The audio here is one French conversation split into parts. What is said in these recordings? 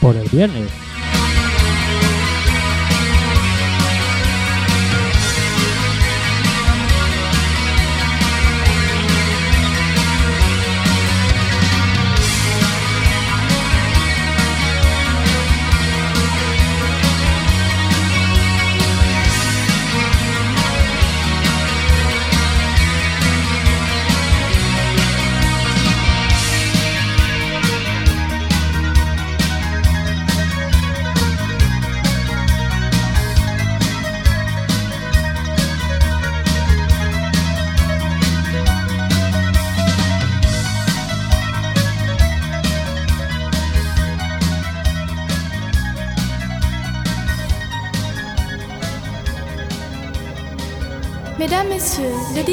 Por el viernes.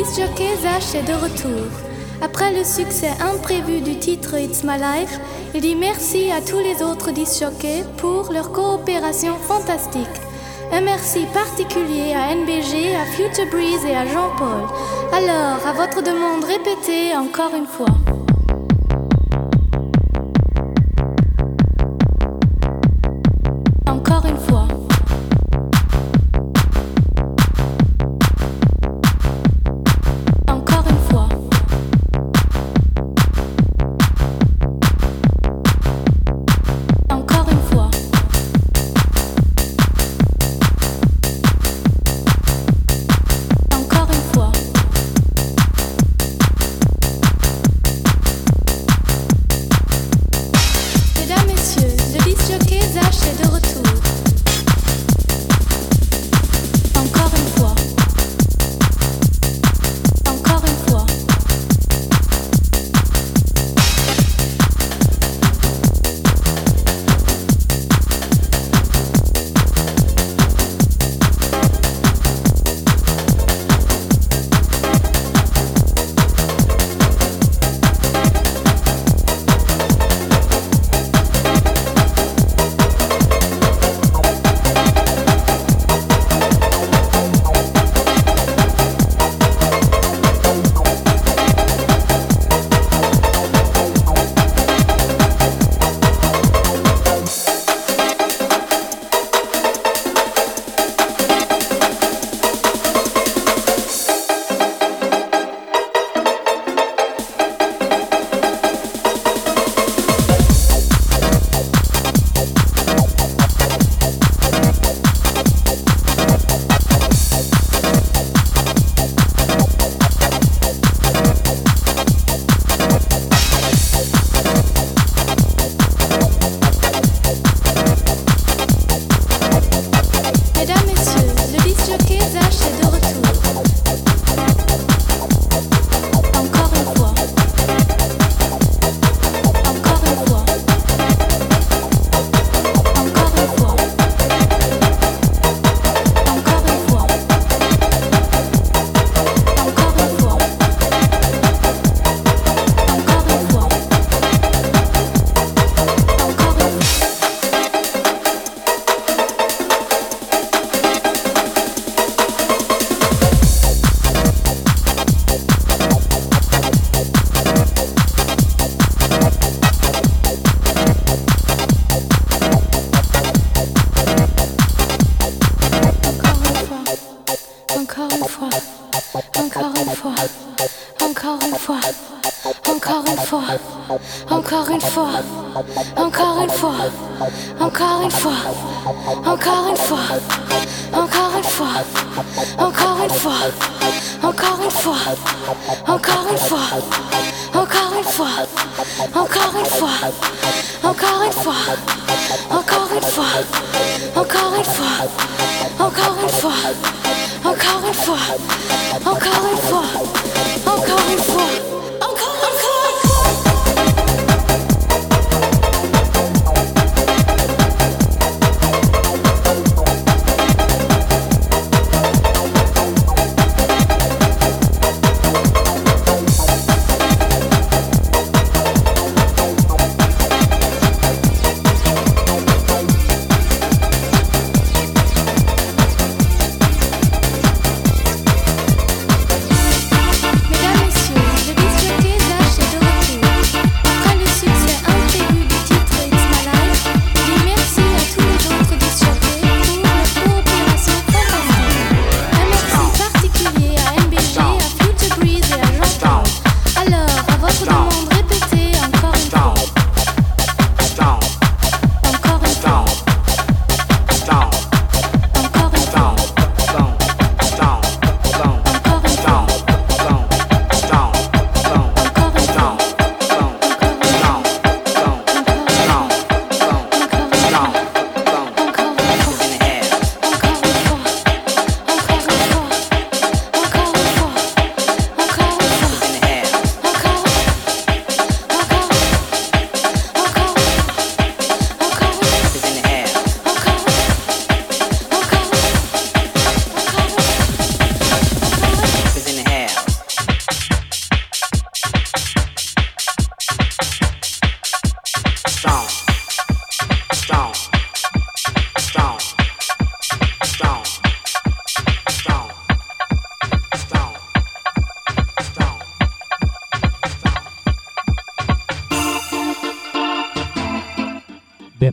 Disc Jockey est de retour. Après le succès imprévu du titre It's My Life, il dit merci à tous les autres disc pour leur coopération fantastique. Un merci particulier à NBG, à Future Breeze et à Jean-Paul. Alors, à votre demande, répétée encore une fois.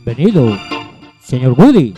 Bienvenido, señor Woody.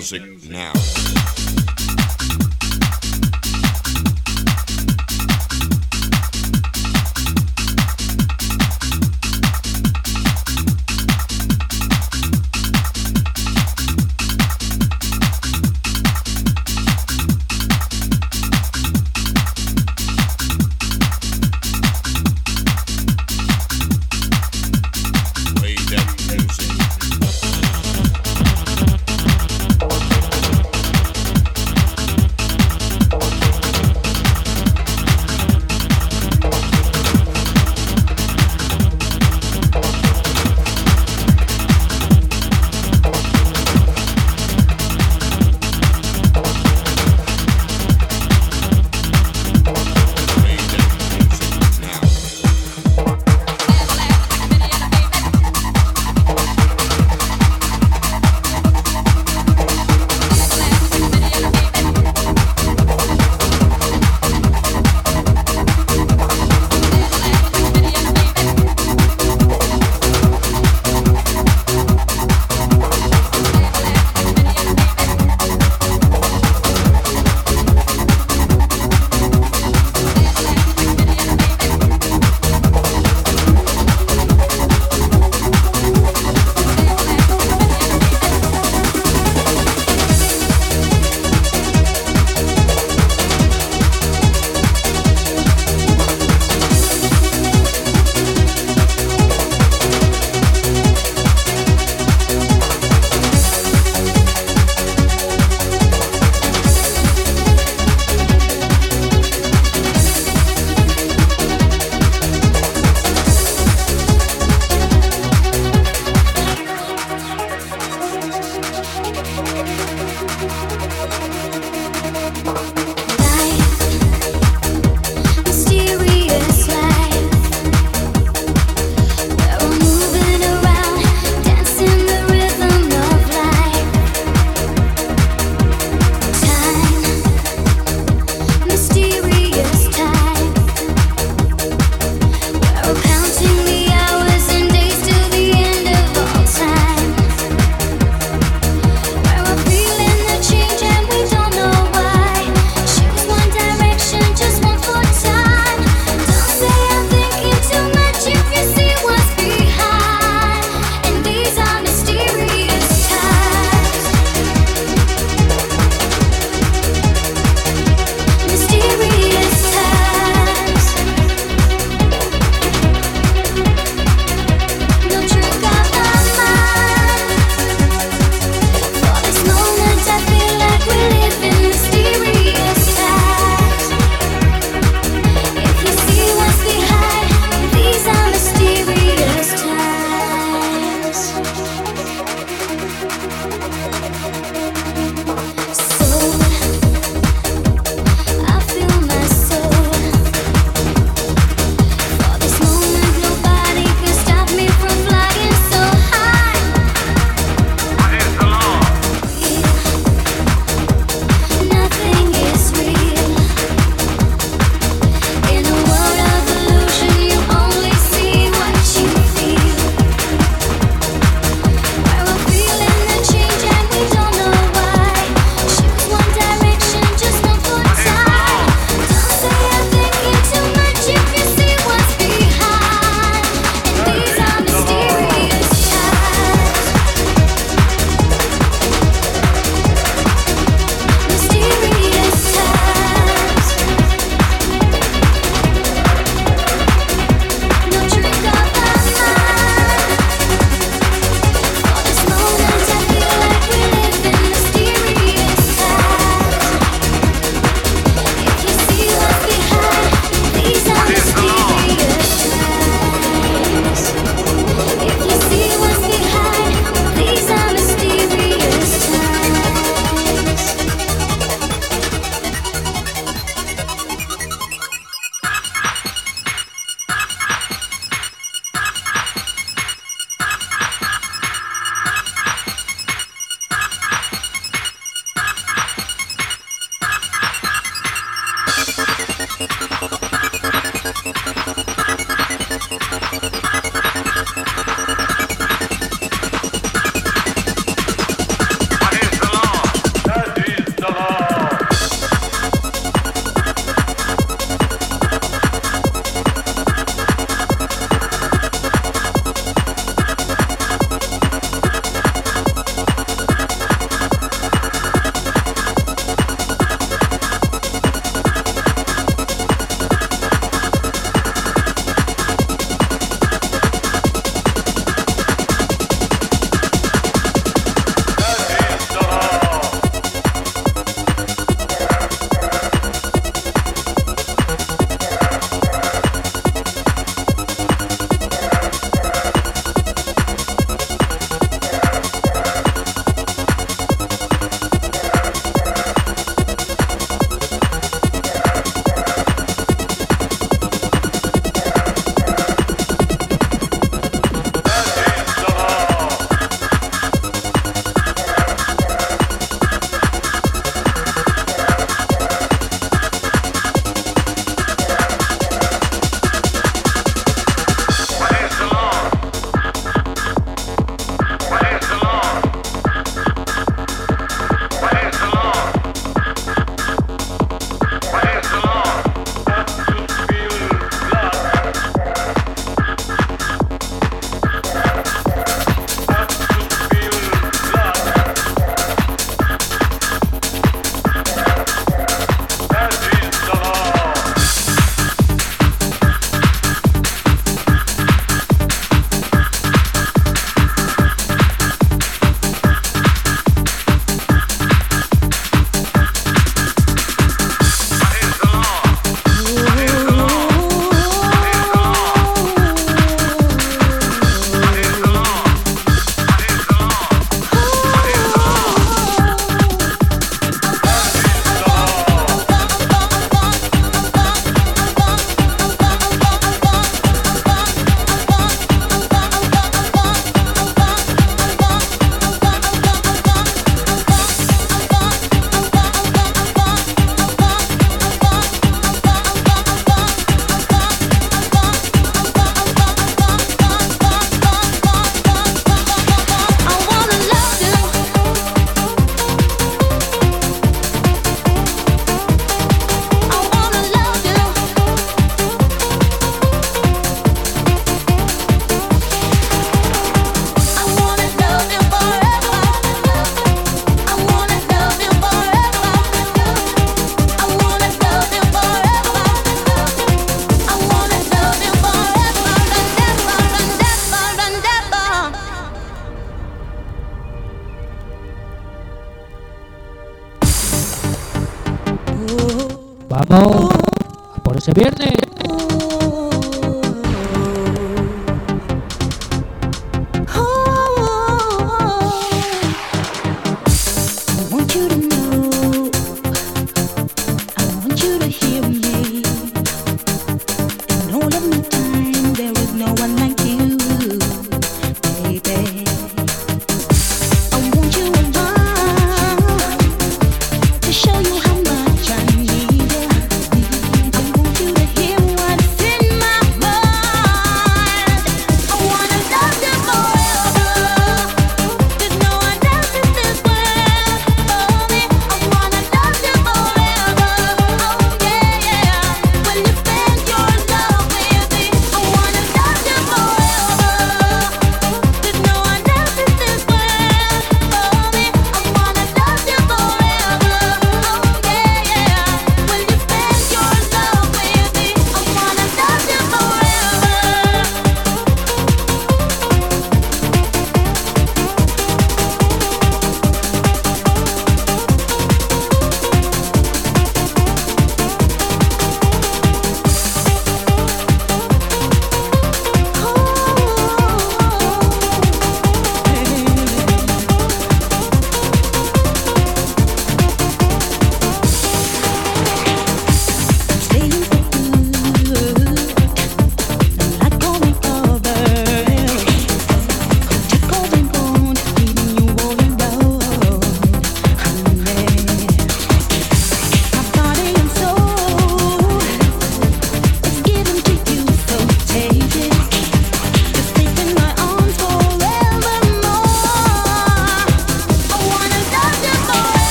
Music now.